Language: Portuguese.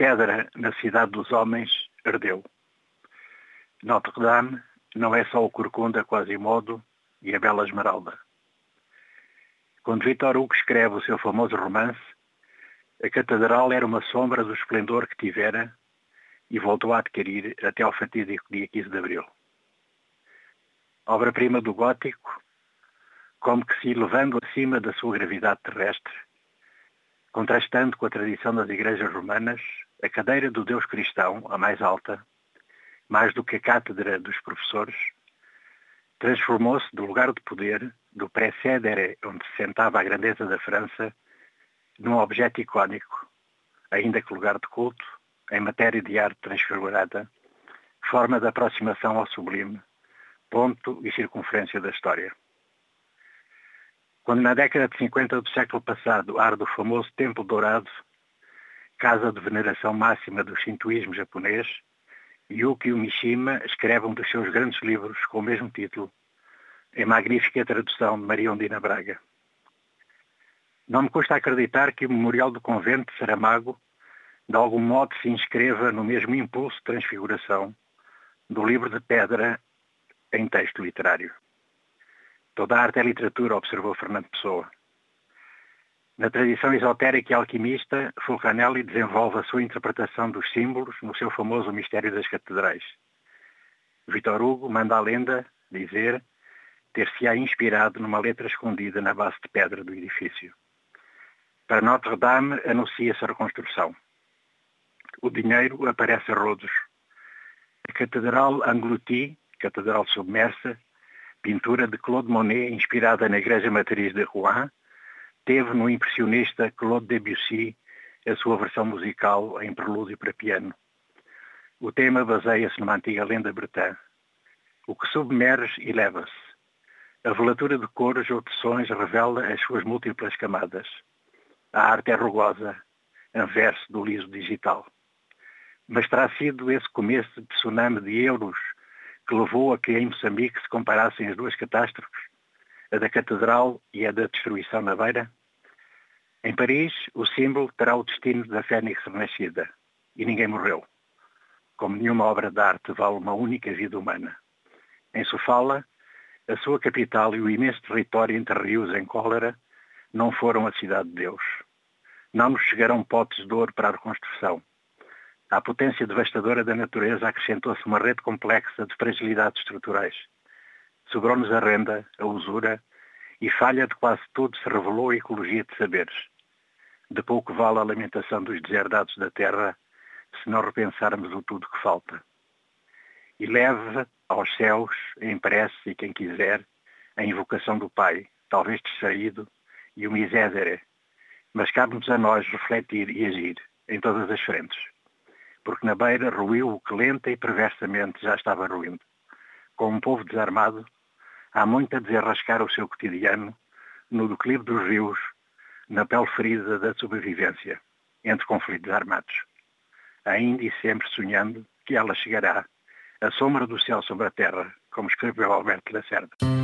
pedra na cidade dos homens ardeu. Notre-Dame não é só o Corcunda Quasimodo e a Bela Esmeralda. Quando Victor Hugo escreve o seu famoso romance, a catedral era uma sombra do esplendor que tivera e voltou a adquirir até ao fatídico dia 15 de abril. Obra-prima do gótico, como que se elevando acima da sua gravidade terrestre, contrastando com a tradição das igrejas romanas, a cadeira do Deus cristão, a mais alta, mais do que a cátedra dos professores, transformou-se do lugar de poder, do précedere onde se sentava a grandeza da França, num objeto icónico, ainda que lugar de culto, em matéria de arte transfigurada, forma de aproximação ao sublime, ponto e circunferência da história. Quando na década de 50 do século passado arde o famoso Templo Dourado, casa de veneração máxima do shintoísmo japonês, Yukio Mishima escreve um dos seus grandes livros com o mesmo título, em magnífica tradução de Maria Ondina Braga. Não me custa acreditar que o Memorial do Convento de Saramago de algum modo se inscreva no mesmo impulso de transfiguração do livro de pedra em texto literário. Toda a arte é literatura, observou Fernando Pessoa. Na tradição esotérica e alquimista, Fulcanelli desenvolve a sua interpretação dos símbolos no seu famoso Mistério das Catedrais. Vitor Hugo manda a lenda dizer ter-se-á inspirado numa letra escondida na base de pedra do edifício. Para Notre-Dame anuncia-se a reconstrução. O dinheiro aparece a rodos. A Catedral Anglouti, Catedral Submersa, pintura de Claude Monet inspirada na Igreja Matriz de Rouen, teve no impressionista Claude Debussy a sua versão musical em prelúdio para piano. O tema baseia-se numa antiga lenda bretã. O que submerge eleva-se. A velatura de cores ou de sons revela as suas múltiplas camadas. A arte é rugosa, anverso do liso digital. Mas terá sido esse começo de tsunami de euros que levou a que em Moçambique se comparassem as duas catástrofes, a da Catedral e a da destruição na beira? Em Paris, o símbolo terá o destino da fênix renascida, e ninguém morreu. Como nenhuma obra de arte vale uma única vida humana. Em Sofala, a sua capital e o imenso território entre rios em cólera não foram a cidade de Deus. Não nos chegaram potes de ouro para a reconstrução. À potência devastadora da natureza acrescentou-se uma rede complexa de fragilidades estruturais. Sobrou-nos a renda, a usura, e falha de quase tudo se revelou a ecologia de saberes. De pouco vale a lamentação dos deserdados da terra se não repensarmos o tudo que falta. E leve aos céus, em prece e quem quiser, a invocação do Pai, talvez distraído, e o misédere, mas cabe-nos a nós refletir e agir em todas as frentes, porque na beira ruiu o que lenta e perversamente já estava ruindo. Com um povo desarmado, há muito a desenrascar o seu cotidiano no declive dos rios, na pele ferida da sobrevivência, entre conflitos armados. Ainda e sempre sonhando que ela chegará, a sombra do céu sobre a terra, como escreveu Alberto Lacerda.